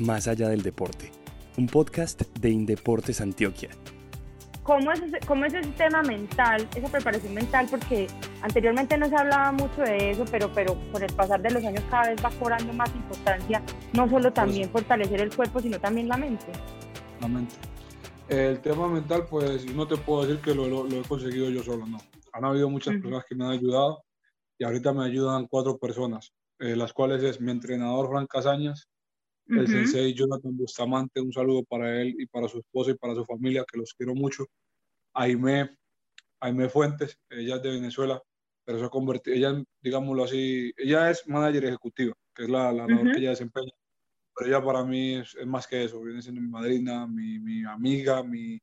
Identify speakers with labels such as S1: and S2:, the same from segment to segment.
S1: Más allá del deporte, un podcast de Indeportes Antioquia.
S2: ¿Cómo es, ese, ¿Cómo es ese tema mental, esa preparación mental? Porque anteriormente no se hablaba mucho de eso, pero, pero con el pasar de los años cada vez va cobrando más importancia, no solo también fortalecer el cuerpo, sino también la mente.
S3: La mente. El tema mental, pues no te puedo decir que lo, lo, he conseguido yo solo, no. Han habido muchas personas que me han ayudado y ahorita me ayudan cuatro personas, eh, las cuales es mi entrenador Frank Casañas, el sensei Jonathan Bustamante, un saludo para él y para su esposa y para su familia, que los quiero mucho. Aime, Aime Fuentes, ella es de Venezuela, pero se ha convertido, ella, digámoslo así, ella es manager ejecutiva, que es la, la labor que ella desempeña, pero ella para mí es, más que eso, viene siendo mi madrina, mi, mi amiga, mi,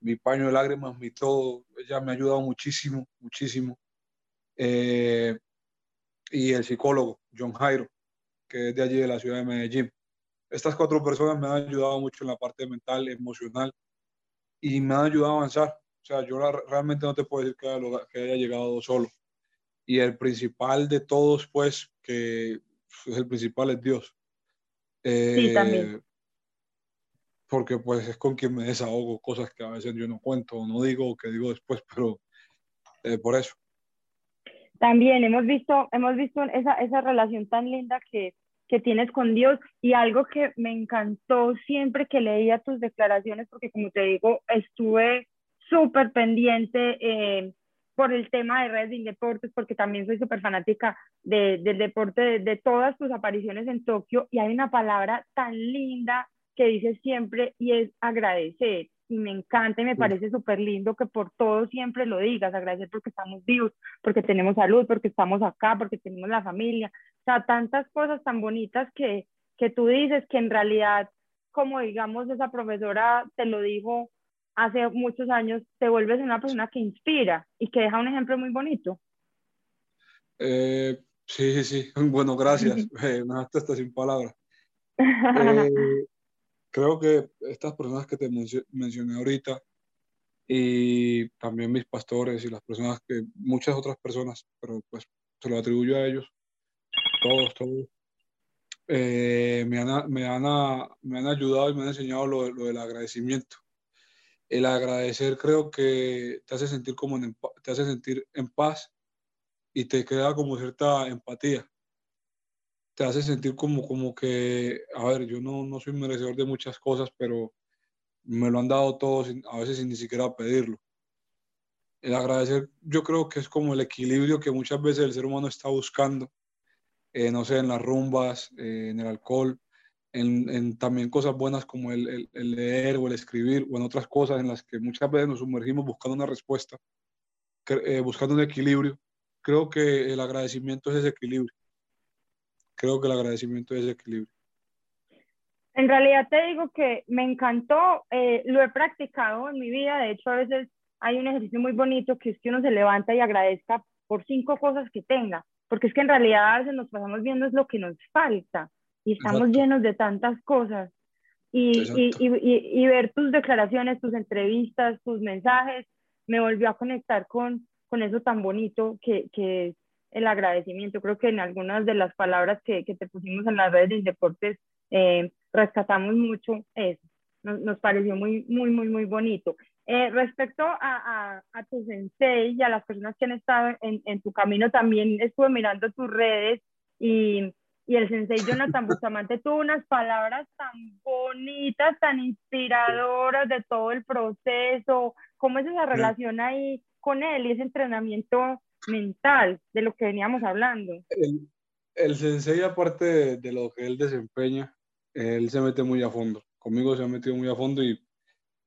S3: mi, paño de lágrimas, mi todo, ella me ha ayudado muchísimo, muchísimo. Eh, y el psicólogo, John Jairo, que es de allí de la ciudad de Medellín estas cuatro personas me han ayudado mucho en la parte mental, emocional y me han ayudado a avanzar. O sea, yo realmente no te puedo decir que haya, que haya llegado solo. Y el principal de todos, pues, que pues, el principal es Dios.
S2: sí, también.
S3: Eh, porque pues es con quien me desahogo cosas que a veces yo no cuento, no digo, que digo después, pero eh, por eso.
S2: También hemos visto, hemos visto esa, esa relación tan linda que, que tienes con Dios. Y algo que me encantó siempre que leía tus declaraciones, porque como te digo, estuve súper pendiente eh, por el tema de redes de deportes, porque también soy súper fanática de, del deporte, de, de, todas tus apariciones en Tokio, y hay una palabra tan linda que dices siempre y es agradecer y me encanta y me parece súper lindo que por todo siempre lo digas, agradecer porque estamos vivos, porque tenemos salud, porque estamos acá, porque tenemos la familia, o sea, tantas cosas tan bonitas que, que tú dices que en realidad, como digamos esa profesora te lo dijo hace muchos años, te vuelves una persona que inspira y que deja un ejemplo muy bonito.
S3: Eh, sí, sí, sí, bueno, gracias, eh, me dejaste hasta sin palabras. Eh, creo que estas personas que te mencioné ahorita y también mis pastores y las personas que, muchas otras personas, pero pues se lo atribuyo a ellos, todos, todos, eh, me, han, me, han, me, han, ayudado y me han enseñado lo, lo, del agradecimiento. El agradecer creo que te hace sentir como en, te hace sentir en paz y te crea como cierta empatía te hace sentir como, como que, a ver, yo no, no soy merecedor de muchas cosas, pero me lo han dado todos, a veces sin ni siquiera pedirlo. El agradecer, yo creo que es como el equilibrio que muchas veces el ser humano está buscando, eh, no sé, en las rumbas, eh, en el alcohol, en, en, también cosas buenas como el, el, leer o el escribir, o en otras cosas en las que muchas veces nos sumergimos buscando una respuesta, eh, buscando un equilibrio. Creo que el agradecimiento es ese equilibrio creo que el agradecimiento es equilibrio.
S2: En realidad te digo que me encantó, eh, lo he practicado en mi vida, de hecho a veces hay un ejercicio muy bonito que es que uno se levanta y agradezca por cinco cosas que tenga, porque es que en realidad a veces nos pasamos viendo es lo que nos falta y estamos llenos de tantas cosas. Y, y, y, y, ver tus declaraciones, tus entrevistas, tus mensajes, me volvió a conectar con, con eso tan bonito que, que es el agradecimiento. Creo que en algunas de las palabras que, que te pusimos en las redes de deportes eh, rescatamos mucho eso. Nos, nos, pareció muy, muy, muy, muy bonito. Eh, respecto a, a, a, tu sensei y a las personas que han estado en, en, tu camino, también estuve mirando tus redes y, y el sensei Jonathan Bustamante tuvo unas palabras tan bonitas, tan inspiradoras de todo el proceso. ¿Cómo es esa relación ahí con él y ese entrenamiento mental de lo que veníamos hablando.
S3: El, el sensei, aparte de, lo que él desempeña, él se mete muy a fondo. Conmigo se ha metido muy a fondo y,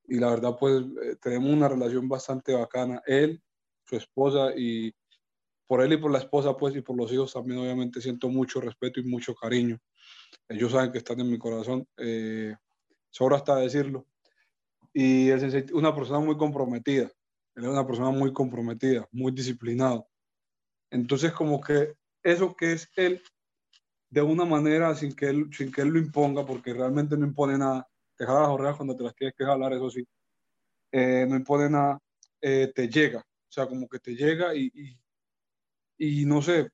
S3: y la verdad, pues eh, tenemos una relación bastante bacana. Él, su esposa y por él y por la esposa, pues, y por los hijos también, obviamente, siento mucho respeto y mucho cariño. Ellos saben que están en mi corazón. Eh, sobra hasta decirlo. Y es una persona muy comprometida. Él es una persona muy comprometida, muy disciplinado. Entonces, como que eso que es él, de una manera sin que él, sin que él lo imponga, porque realmente no impone nada, te jala las orejas cuando te las tienes que jalar, eso sí, eh, no impone nada, eh, te llega, o sea, como que te llega y, y, y, no sé,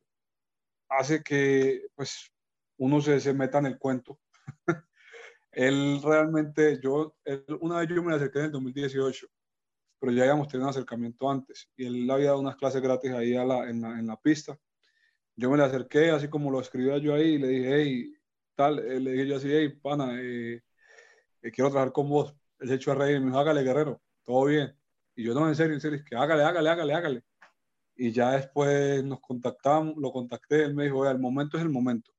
S3: hace que pues uno se, se meta en el cuento. él realmente, yo, una vez yo me acerqué en el 2018, pero ya habíamos tenido un acercamiento antes y él había dado unas clases gratis ahí a la, en, la, en la pista. Yo me le acerqué, así como lo escribía yo ahí, y le dije, hey, tal, eh, le dije yo así, hey, pana, eh, eh, quiero trabajar con vos. Él se echó a reír me dijo, hágale, guerrero, todo bien. Y yo, no, en serio, en serio, es que hágale, hágale, hágale, hágale. Y ya después nos contactamos, lo contacté, él me dijo, oye, el momento es el momento.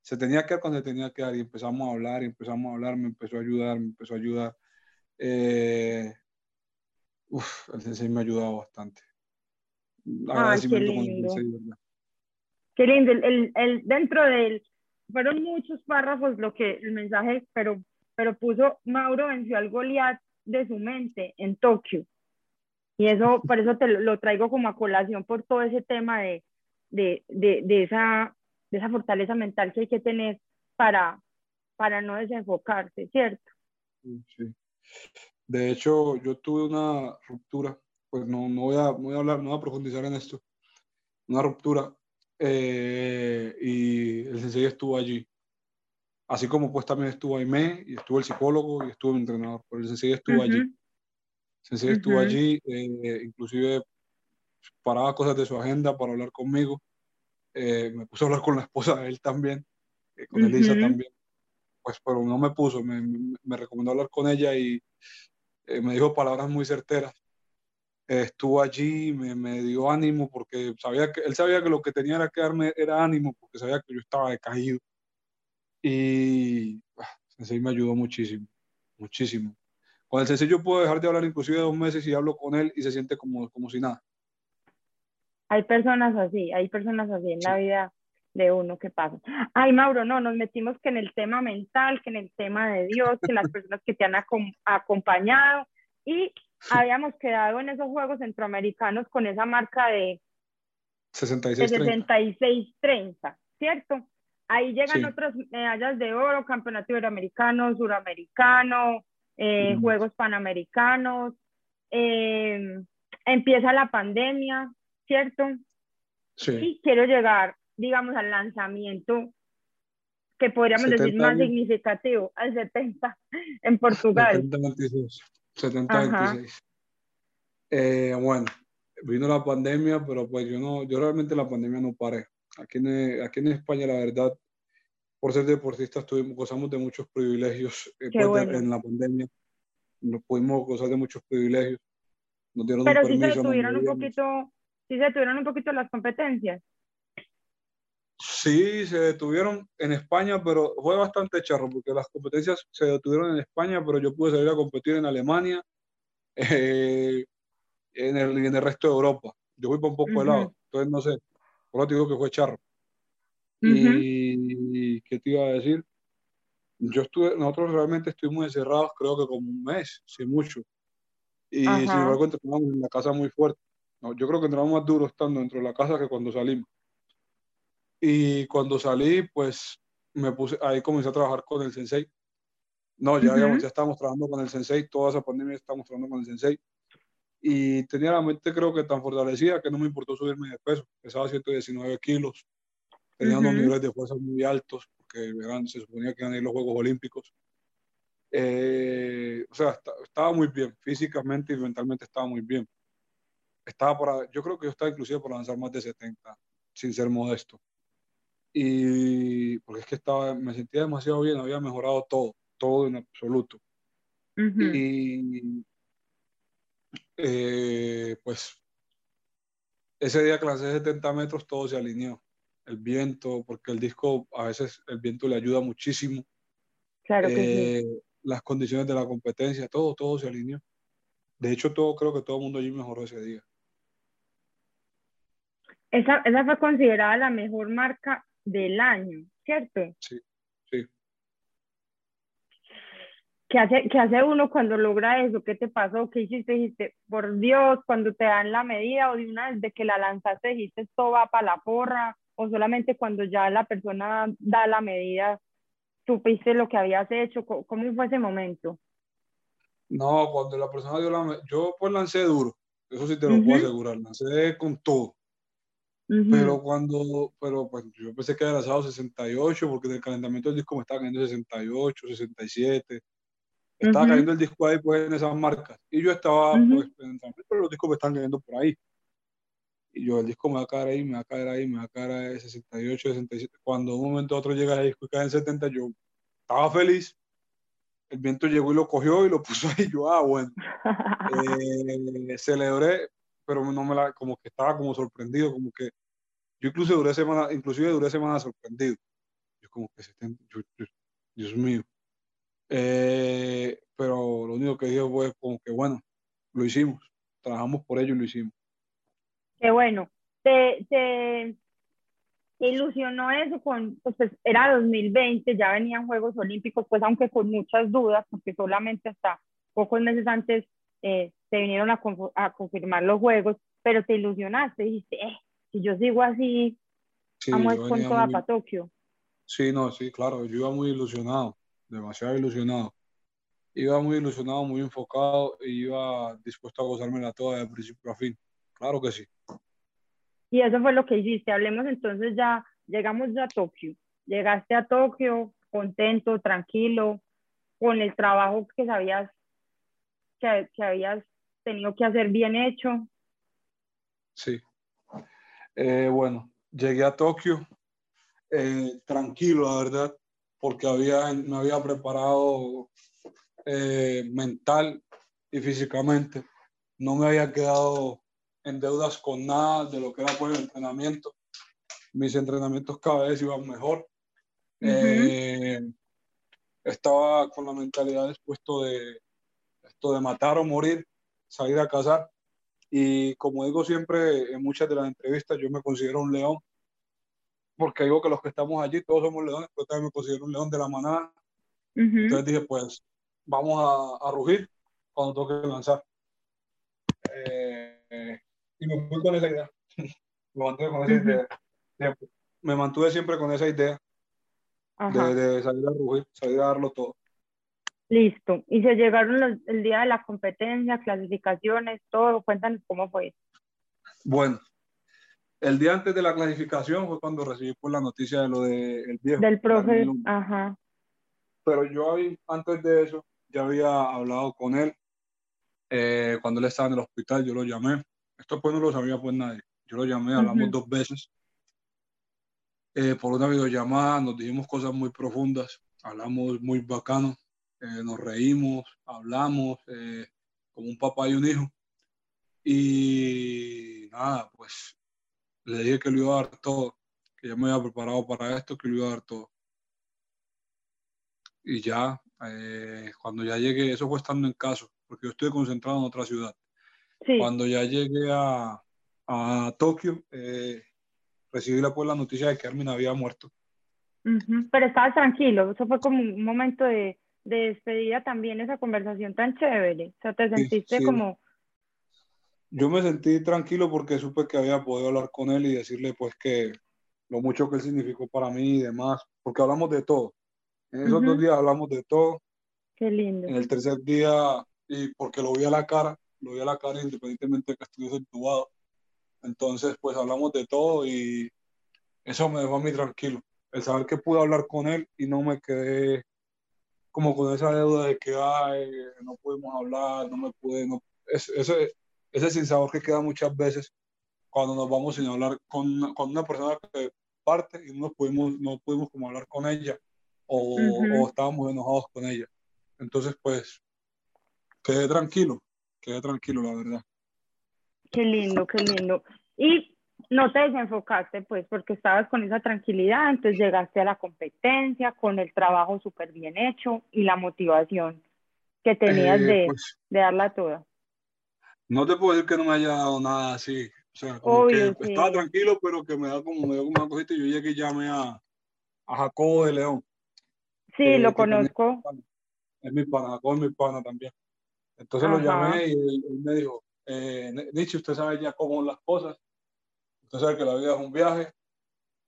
S3: Se tenía que dar cuando tenía que dar y empezamos a hablar, y empezamos a hablar, me empezó a ayudar, me empezó a ayudar. Uf, el sensei me ha ayudado bastante.
S2: Ay, qué lindo. Qué lindo. El, el, dentro del, fueron muchos párrafos lo que el mensaje, pero, pero puso Mauro venció al Goliat de su mente en Tokio. Y eso, por eso te lo, traigo como a colación por todo ese tema de, de, de, de, esa, de esa fortaleza mental que hay que tener para, para no desenfocarse, ¿cierto?
S3: Sí. De hecho, yo tuve una ruptura, pues no, no, voy, a, no voy a hablar, no voy a profundizar en esto, una ruptura, eh, y el sensei estuvo allí. Así como pues también estuvo Aime, y estuvo el psicólogo, y estuvo el entrenador, pero el sensei estuvo allí. Sensei estuvo allí, eh, inclusive paraba cosas de su agenda para hablar conmigo. Eh, me puso a hablar con la esposa de él también, con Elisa también. Pues, pero no me puso, me, me, recomendó hablar con ella y me dijo palabras muy certeras. estuvo allí, me, me, dio ánimo porque sabía que él sabía que lo que tenía era que darme era ánimo porque sabía que yo estaba decaído. Y ah, Sensei me ayudó muchísimo, muchísimo. Con el sencillo puedo dejar de hablar inclusive dos meses y hablo con él y se siente como, como si nada.
S2: Hay personas así, hay personas así en la vida de uno que pasa. Ay, Mauro, no, nos metimos que en el tema mental, que en el tema de Dios, que las personas que te han acompañado y habíamos quedado en esos Juegos Centroamericanos con esa marca de 66-30, ¿cierto? Ahí llegan otras medallas de oro, campeonato iberoamericano, suramericano, eh, Juegos Panamericanos, eh, empieza la pandemia, ¿cierto? Sí. Y quiero llegar, digamos, al lanzamiento que podríamos decir más significativo, al 70 en Portugal.
S3: 70-26. 70 eh, bueno, vino la pandemia, pero pues yo no, yo realmente la pandemia no paré. Aquí en, aquí en España, la verdad, por ser deportistas tuvimos, gozamos de muchos privilegios eh, pues, en la pandemia. Nos pudimos gozar de muchos privilegios.
S2: Nos dieron Pero un sí se detuvieron un poquito, sí se detuvieron un poquito las competencias.
S3: Sí, se detuvieron en España, pero fue bastante charro porque las competencias se detuvieron en España, pero yo pude salir a competir en Alemania, eh, en, el, en el resto de Europa. Yo fui por un poco de lado, entonces no sé, por lo digo que fue charro. Y ¿qué te iba a decir? Yo estuve, nosotros realmente estuvimos encerrados creo que como un mes, si mucho. Y sin embargo entrenamos en la casa muy fuerte. No, yo creo que entramos más duro estando dentro de la casa que cuando salimos. Y cuando salí, pues me puse, ahí comencé a trabajar con el sensei. No, ya, ya estábamos trabajando con el sensei, toda esa pandemia estábamos trabajando con el sensei. Y tenía la mente creo que tan fortalecida que no me importó subirme de peso. Pesaba 119 kilos tenían unos niveles de fuerza muy altos, porque se suponía que iban a ir los Juegos Olímpicos. Eh, o sea, estaba muy bien, físicamente y mentalmente estaba muy bien. Estaba para, yo creo que yo estaba inclusive por lanzar más de 70, sin ser modesto. Y porque es que estaba, me sentía demasiado bien, había mejorado todo, todo en absoluto. Y eh, pues ese día que lancé 70 metros todo se alineó el viento, porque el disco a veces el viento le ayuda muchísimo.
S2: Claro que sí.
S3: Eh, las condiciones de la competencia, todo, todo se alineó. De hecho, todo, creo que todo el mundo allí mejoró ese día.
S2: Esa, esa fue considerada la mejor marca del año, ¿cierto?
S3: Sí, sí.
S2: ¿Qué hace, ¿Qué hace uno cuando logra eso? ¿Qué te pasó? ¿Qué hiciste? Dijiste, por Dios, cuando te dan la medida o de una vez de que la lanzaste, dijiste, esto va para la porra o solamente cuando ya la persona da la medida, supiste lo que habías hecho? ¿Cómo fue ese momento?
S3: No, cuando la persona dio la medida, yo pues lancé duro, eso sí te lo puedo asegurar, lancé con todo. Pero cuando, pero pues yo pensé que era sábado 68, porque del calentamiento del disco me estaba cayendo 68, 67. Estaba cayendo el disco ahí pues en esas marcas. Y yo estaba pues pero los discos me están cayendo por ahí. Y yo, el disco me va a caer ahí, me va a caer ahí, me va a caer ahí 68, 67. Cuando de un momento a otro llega el disco y cae en 70, yo estaba feliz. El viento llegó y lo cogió y lo puso ahí. Yo, ah, bueno. eh, celebré, pero no me la, como que estaba como sorprendido, como que yo incluso duré semana, inclusive duré semana sorprendido. Yo como que, Dios mío. Eh, pero lo único que dije fue como que, bueno, lo hicimos, trabajamos por ello y lo hicimos.
S2: Qué bueno. Te, te, ilusionó eso con, pues, pues era 2020, ya venían Juegos Olímpicos, pues aunque con muchas dudas, porque solamente hasta pocos meses antes eh, te vinieron a, a, confirmar los Juegos, pero te ilusionaste, dijiste, eh, si yo sigo así, vamos con toda para Tokio.
S3: Sí, no, sí, claro, yo iba muy ilusionado, demasiado ilusionado. Iba muy ilusionado, muy enfocado y iba dispuesto a gozármela toda de principio a fin. Claro que sí.
S2: Y eso fue lo que hiciste. Hablemos entonces ya, llegamos ya a Tokio. Llegaste a Tokio contento, tranquilo, con el trabajo que sabías que, que habías tenido que hacer bien hecho.
S3: Sí. Eh, bueno, llegué a Tokio eh, tranquilo, la verdad, porque había, me había preparado eh, mental y físicamente. No me había quedado en deudas con nada de lo que era por el entrenamiento. Mis entrenamientos cada vez iban mejor. Estaba con la mentalidad dispuesto de esto de matar o morir, salir a cazar. Y como digo siempre en muchas de las entrevistas, yo me considero un león, porque digo que los que estamos allí todos somos leones, pero también me considero un león de la manada. Entonces dije, pues vamos a, a rugir cuando toque lanzar. Eh, y me fui con esa idea. me mantuve con esa idea. Me mantuve siempre con esa idea de, de, salir a rugir, salir a darlo todo.
S2: Listo. Y se llegaron el día de la competencia, clasificaciones, todo. Cuéntanos cómo fue.
S3: Bueno, el día antes de la clasificación fue cuando recibí por la noticia de lo del de viejo.
S2: Del profe, ajá.
S3: Pero yo antes de eso ya había hablado con él. Eh, cuando él estaba en el hospital, yo lo llamé esto pues no lo sabía pues nadie. Yo lo llamé, hablamos dos veces. Eh, por una videollamada nos dijimos cosas muy profundas, hablamos muy bacano, eh, nos reímos, hablamos eh, como un papá y un hijo. Y nada, pues le dije que le iba a dar todo, que ya me había preparado para esto, que le iba a dar todo. Y ya, cuando ya llegué, eso fue estando en caso, porque yo estoy concentrado en otra ciudad. Cuando ya llegué a, a Tokio, eh, recibí la, pues, la noticia de que Armin había muerto.
S2: Pero estabas tranquilo, eso fue como un momento de, de, despedida también, esa conversación tan chévere. O sea, te sentiste como...
S3: Yo me sentí tranquilo porque supe que había podido hablar con él y decirle pues que lo mucho que él significó para mí y demás, porque hablamos de todo. En esos dos días hablamos de todo.
S2: Qué lindo.
S3: En el tercer día, y porque lo vi a la cara, lo vi a la cara independientemente de que estuviese entubado. Entonces, pues hablamos de todo y eso me dejó a mí tranquilo. El saber que pude hablar con él y no me quedé como con esa deuda de que Ay, no pudimos hablar, no me pude, no, ese, ese, ese sinsabor que queda muchas veces cuando nos vamos sin hablar con, con una persona que parte y no pudimos, no pudimos como hablar con ella o, o estábamos enojados con ella. Entonces, pues, quedé tranquilo quedé tranquilo, la verdad.
S2: Qué lindo, qué lindo. Y no te desenfocaste, pues, porque estabas con esa tranquilidad, entonces llegaste a la competencia con el trabajo súper bien hecho y la motivación que tenías eh, de, pues, de, darla toda.
S3: No te puedo decir que no me haya dado nada así. O sea, estaba tranquilo, pero que me da como, me da como una cosita. Yo llegué y llamé a, a Jacobo de León.
S2: Sí, lo conozco.
S3: Es mi pana, Jacobo es mi pana también. Entonces lo llamé y él, me dijo, eh, Nietzsche, usted sabe ya cómo son las cosas, usted sabe que la vida es un viaje,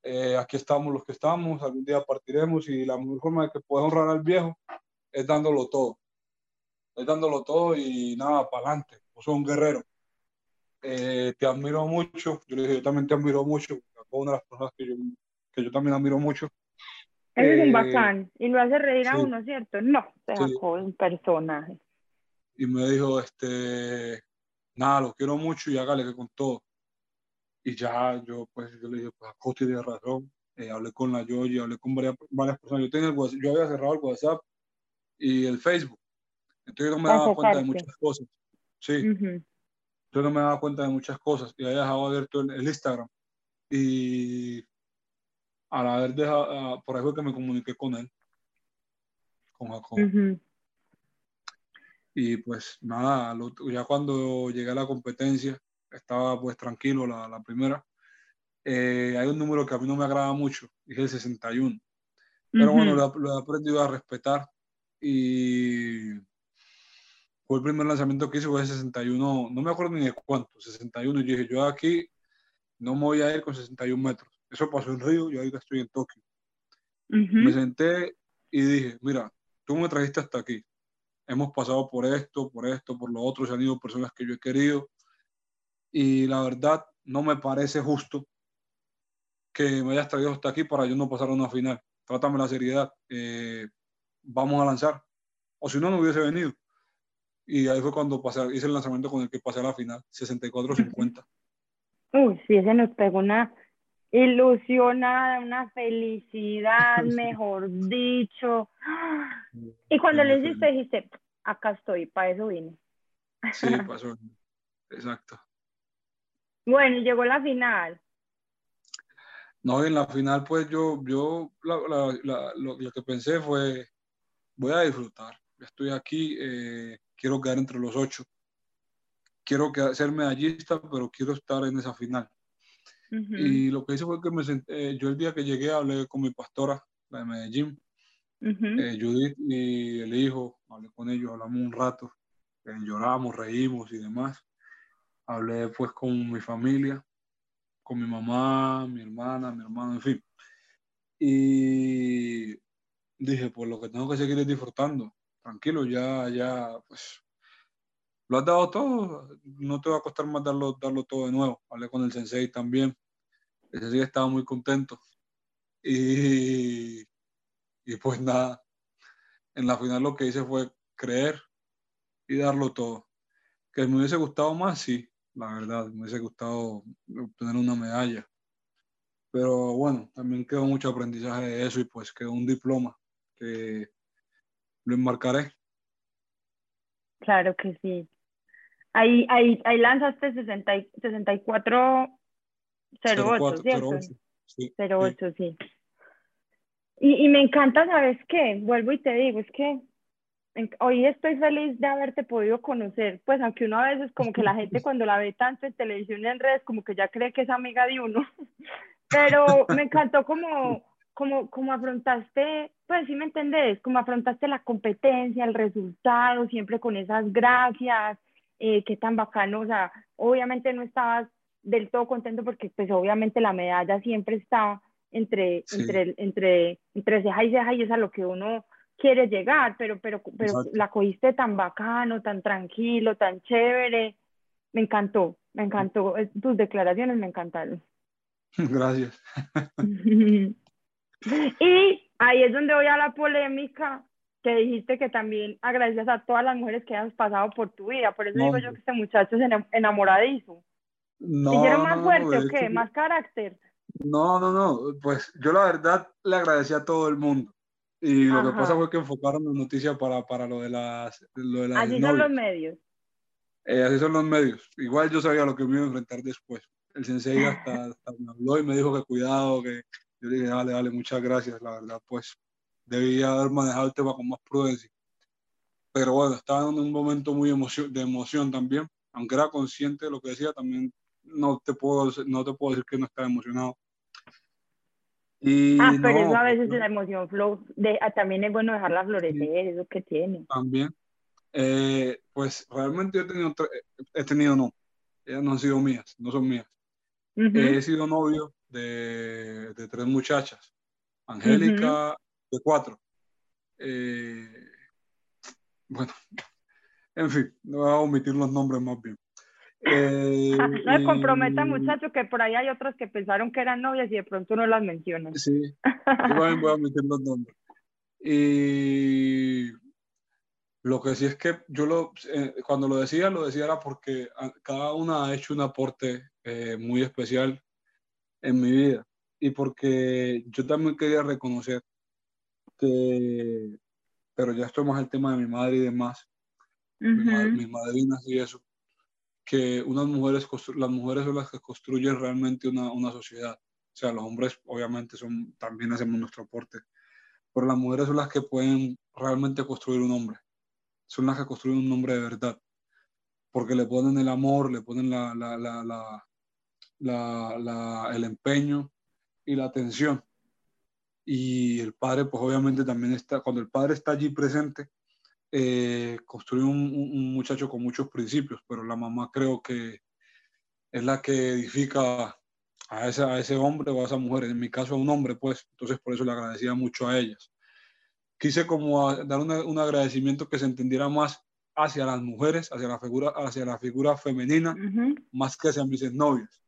S3: eh, aquí estamos los que estamos, algún día partiremos y la mejor forma de que pueda honrar al viejo es dándolo todo, es dándolo todo y nada, para adelante, vos sos un guerrero. eh, te admiro mucho. Yo le dije, yo también te admiro mucho. Una de las personas que yo, que yo también admiro mucho.
S2: Ese es un eh, bacán. Y lo hace reír a uno, ¿cierto? No, se sacó un personaje.
S3: Y me dijo, este, nada, lo quiero mucho y hágale que con todo. Y ya yo, pues, yo le dije, pues, Costi tiene razón. Eh, hablé con la Yoyi, hablé con varias, varias personas. Yo, tenía el yo había cerrado el WhatsApp y el Facebook. Entonces yo no me daba cuenta de muchas cosas. Sí. Entonces no me daba cuenta de muchas cosas. Y había dejado abierto el, el Instagram. Y al haber dejado, ah, por eso que me comuniqué con él, con Jacob. Y pues nada, ya cuando llegué a la competencia, estaba pues tranquilo la, la primera. Eh, hay un número que a mí no me agrada mucho, es el 61. Pero bueno, lo, lo, he aprendido a respetar y fue el primer lanzamiento que hice, fue el 61, no me acuerdo ni de cuánto, 61. Y dije, yo aquí no me voy a ir con 61 metros. Eso pasó en Río y ahorita estoy en Tokio. Me senté y dije, mira, tú me trajiste hasta aquí. Hemos pasado por esto, por esto, por lo otro, se han ido personas que yo he querido. Y la verdad, no me parece justo que me hayas traído hasta aquí para yo no pasar a una final. Trátame la seriedad. Eh, vamos a lanzar. O si no, no hubiese venido. Y ahí fue cuando pasé, hice el lanzamiento con el que pasé a la final, 64-50.
S2: Uy, sí, ese nos pegó una, ilusionada, una felicidad, mejor dicho. Y cuando le hiciste, dijiste, acá estoy, para eso vine.
S3: Sí, pasó. Exacto.
S2: Bueno, y llegó la final.
S3: No, en la final, pues yo, yo lo, que pensé fue, voy a disfrutar. Estoy aquí, eh, quiero quedar entre los ocho. Quiero ser medallista, pero quiero estar en esa final. Y lo que hice fue que me senté, eh, yo el día que llegué hablé con mi pastora, la de Medellín, eh, Judith y el hijo, hablé con ellos, hablamos un rato, lloramos, reímos y demás. Hablé pues con mi familia, con mi mamá, mi hermana, mi hermano, en fin. Y dije, pues lo que tengo que seguir es disfrutando. Tranquilo, ya, ya, pues lo has dado todo, no te va a costar más darlo, darlo todo de nuevo. Hablé con el sensei también. El sensei estaba muy contento. Y, y pues nada, en la final lo que hice fue creer y darlo todo. Que me hubiese gustado más, sí, la verdad, me hubiese gustado obtener una medalla. Pero bueno, también quedó mucho aprendizaje de eso y pues quedó un diploma que lo enmarcaré.
S2: Claro que sí. Ahí, ahí, ahí lanzaste 60, 64 08, ¿cierto? 08, sí. 08, sí. Y, y, me encanta, ¿sabes qué? Vuelvo y te digo, es que hoy estoy feliz de haberte podido conocer, pues aunque uno a veces como que la gente cuando la ve tanto en televisión y en redes como que ya cree que es amiga de uno, pero me encantó como, como, como afrontaste, pues sí me entendés, como afrontaste la competencia, el resultado, siempre con esas gracias, eh, qué tan bacano, o sea, obviamente no estabas del todo contento porque pues obviamente la medalla siempre está entre, entre, entre, entre ceja y ceja y es a lo que uno quiere llegar, pero, pero, pero la cogiste tan bacano, tan tranquilo, tan chévere, me encantó, me encantó, tus declaraciones me encantaron.
S3: Gracias.
S2: y ahí es donde voy a la polémica que dijiste que también agradeces a todas las mujeres que has pasado por tu vida. Por eso digo yo que este muchacho es enamoradizo. No, ¿Hicieron más fuerte o qué? ¿Más carácter?
S3: No, no, no. Pues yo la verdad le agradecí a todo el mundo. Y lo que pasa fue que enfocaron la noticia para, para lo de las. Lo de las
S2: así son los medios.
S3: Eh, así son los medios. Igual yo sabía lo que me iba a enfrentar después. El sensei hasta, hasta me habló y me dijo que cuidado, que yo le dije, dale, dale, muchas gracias, la verdad, pues debía haber manejado el tema con más prudencia. Pero bueno, estaba en un momento muy de emoción también, aunque era consciente de lo que decía, también no te puedo, no te puedo decir que no estaba emocionado.
S2: Ah, pero eso a veces la emoción flow, de, ah, también es bueno dejarla florecer, eso que tiene.
S3: También. Eh, pues realmente yo he tenido, he tenido no, ellas no han sido mías, no son mías. He sido novio de, de tres muchachas, Angélica, de cuatro. Eh, bueno, en fin, no voy a omitir los nombres más bien. Eh,
S2: no se comprometa, muchacho, que por ahí hay otros que pensaron que eran novias y de pronto no las mencionan.
S3: Sí, también voy a meter los nombres. Y lo que sí es que yo lo, eh, cuando lo decía, lo decía era porque cada una ha hecho un aporte eh, muy especial en mi vida y porque yo también quería reconocer que, pero ya esto es más el tema de mi madre y demás, mis, madrinas y eso, que unas mujeres, las mujeres son las que construyen realmente una, una sociedad. O sea, los hombres obviamente son, también hacemos nuestro aporte, pero las mujeres son las que pueden realmente construir un hombre. Son las que construyen un hombre de verdad. Porque le ponen el amor, le ponen la, la, la, el empeño y la atención. Y el padre, pues obviamente también está, cuando el padre está allí presente, eh, construye un, muchacho con muchos principios, pero la mamá creo que es la que edifica a ese, a ese hombre o a esa mujer, en mi caso a un hombre, pues, entonces por eso le agradecía mucho a ellas. Quise como dar un agradecimiento que se entendiera más hacia las mujeres, hacia la figura, hacia la figura femenina, más que hacia mis novias.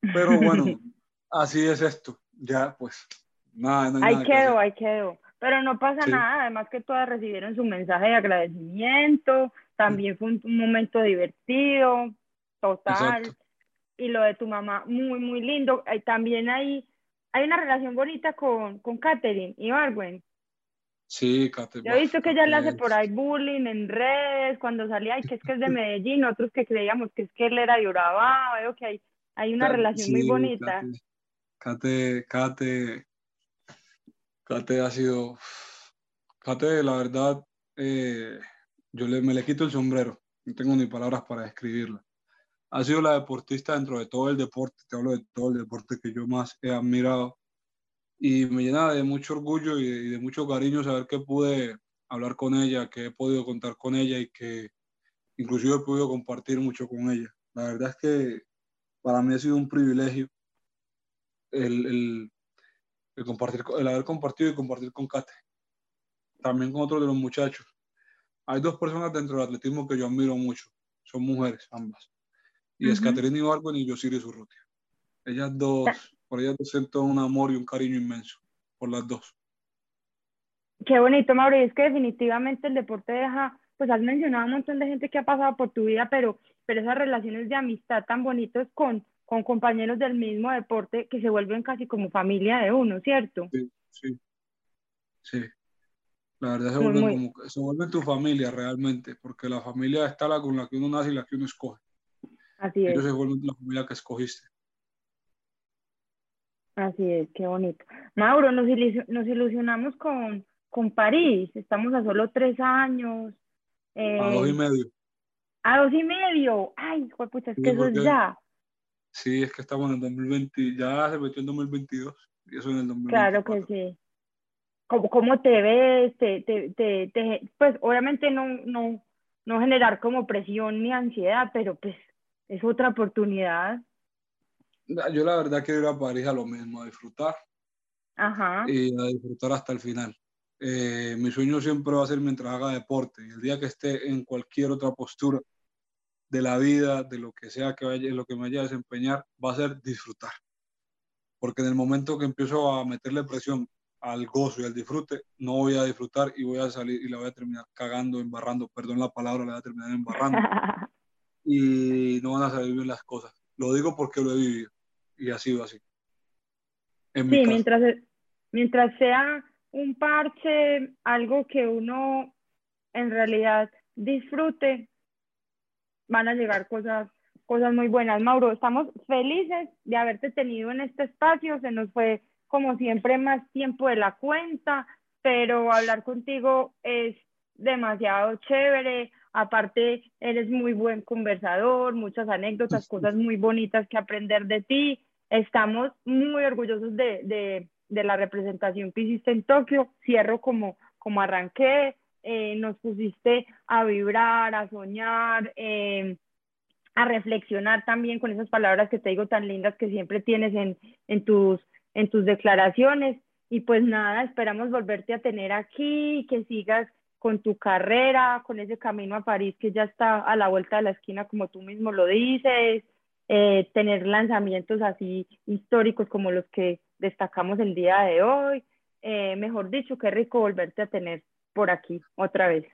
S3: Pero bueno, así es esto, ya pues, nada,
S2: nada. Ahí quedó, ahí quedó. Pero no pasa nada, además que todas recibieron su mensaje de agradecimiento, también fue un, momento divertido, total. Y lo de tu mamá, muy, muy lindo. también hay, hay una relación bonita con, con Katherine y Barwen.
S3: Sí, Katherine.
S2: Yo he visto que ella le hace por ahí bullying en redes, cuando salía, y que es que es de Medellín, otros que creíamos que es que él era de Urabá, veo que hay, hay una relación muy bonita.
S3: Kate, Kate, Kate ha sido, la verdad, eh, yo le, me le quito el sombrero, no tengo ni palabras para describirla. Ha sido la deportista dentro de todo el deporte, te hablo de todo el deporte que yo más he admirado y me llena de mucho orgullo y de, mucho cariño saber que pude hablar con ella, que he podido contar con ella y que inclusive he podido compartir mucho con ella. La verdad es que para mí ha sido un privilegio el, el, el, compartir, el haber compartido y compartir con Kate, también con otros de los muchachos. Hay dos personas dentro del atletismo que yo admiro mucho, son mujeres ambas, y es Caterina Ibargüen y Yosiris Urrutia. Ellas dos, por ellas dos siento un amor y un cariño inmenso, por las dos.
S2: Qué bonito, Mauro, y es que definitivamente el deporte deja, pues has mencionado un montón de gente que ha pasado por tu vida, pero, pero esas relaciones de amistad tan bonitos con, con compañeros del mismo deporte que se vuelven casi como familia de uno, ¿cierto?
S3: Sí, sí. Sí. La verdad se vuelven, Como, se vuelven tu familia realmente, porque la familia está la con la que uno nace y la que uno escoge.
S2: Así es.
S3: Ellos se vuelven la familia que escogiste.
S2: Así es, qué bonito. Mauro, nos, nos ilusionamos con, con París. Estamos a solo tres años.
S3: a dos y eh, medio.
S2: A dos y medio. Ay, pucha, es que eso es ya.
S3: Sí, es que estamos en el 2020, ya se metió en 2022 y eso en el 2020.
S2: Claro que sí. ¿Cómo, cómo te ves? Te, te, te, pues obviamente no, no, no generar como presión ni ansiedad, pero pues es otra oportunidad.
S3: Yo la verdad quiero ir a París a lo mismo, a disfrutar.
S2: Ajá.
S3: Y a disfrutar hasta el final. Eh, mi sueño siempre va a ser mientras haga deporte. Y el día que esté en cualquier otra postura, de la vida, de lo que sea que vaya, lo que me vaya a desempeñar, va a ser disfrutar. Porque en el momento que empiezo a meterle presión al gozo y al disfrute, no voy a disfrutar y voy a salir y la voy a terminar cagando, embarrando, perdón la palabra, la voy a terminar embarrando. y no van a salir bien las cosas. Lo digo porque lo he vivido y ha sido así.
S2: sí, mientras, mientras sea un parche, algo que uno en realidad disfrute, van a llegar cosas, cosas muy buenas. Mauro, estamos felices de haberte tenido en este espacio. Se nos fue, como siempre, más tiempo de la cuenta, pero hablar contigo es demasiado chévere. Aparte, eres muy buen conversador, muchas anécdotas, cosas muy bonitas que aprender de ti. Estamos muy orgullosos de, de, de la representación que hiciste en Tokio. Cierro como, como arranqué. Eh, nos pusiste a vibrar, a soñar, eh, a reflexionar también con esas palabras que te digo tan lindas que siempre tienes en, en, tus, en tus declaraciones. Y pues nada, esperamos volverte a tener aquí, que sigas con tu carrera, con ese camino a París que ya está a la vuelta de la esquina, como tú mismo lo dices, eh, tener lanzamientos así históricos como los que destacamos el día de hoy. Eh, mejor dicho, qué rico volverte a tener por aquí otra vez.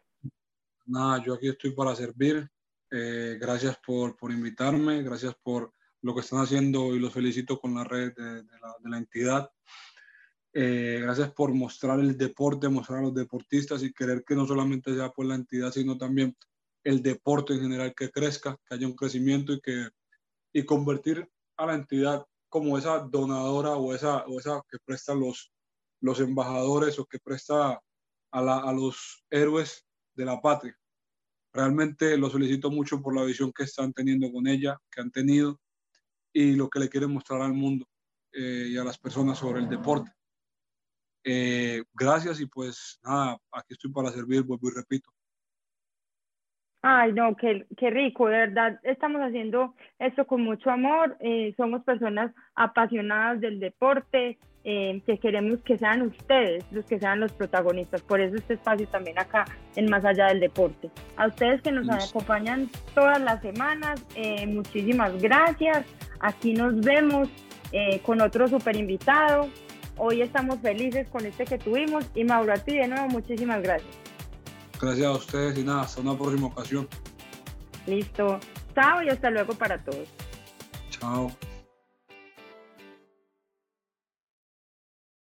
S3: Nada, yo aquí estoy para servir. Eh, gracias por, por, invitarme, gracias por lo que están haciendo y los felicito con la red de, la, de la, entidad. Eh, gracias por mostrar el deporte, mostrar a los deportistas y querer que no solamente sea por la entidad, sino también el deporte en general que crezca, que haya un crecimiento y que y convertir a la entidad como esa donadora o esa, o esa que presta los, los embajadores o que presta a, la, a los héroes de la patria. Realmente lo felicito mucho por la visión que están teniendo con ella, que han tenido y lo que le quieren mostrar al mundo eh, y a las personas sobre el deporte. Eh, gracias y pues nada, aquí estoy para servir, vuelvo y repito.
S2: Ay, no, qué, qué rico, de verdad, estamos haciendo esto con mucho amor, eh, somos personas apasionadas del deporte, eh, que queremos que sean ustedes los que sean los protagonistas, por eso este espacio también acá en Más Allá del Deporte. A ustedes que nos acompañan todas las semanas, muchísimas gracias, aquí nos vemos con otro super invitado, Hoy estamos felices con este que tuvimos y Mauro, a ti de nuevo muchísimas gracias.
S3: Gracias a ustedes y nada, hasta una próxima ocasión.
S2: Listo. Chao y hasta luego para todos.
S3: Chao.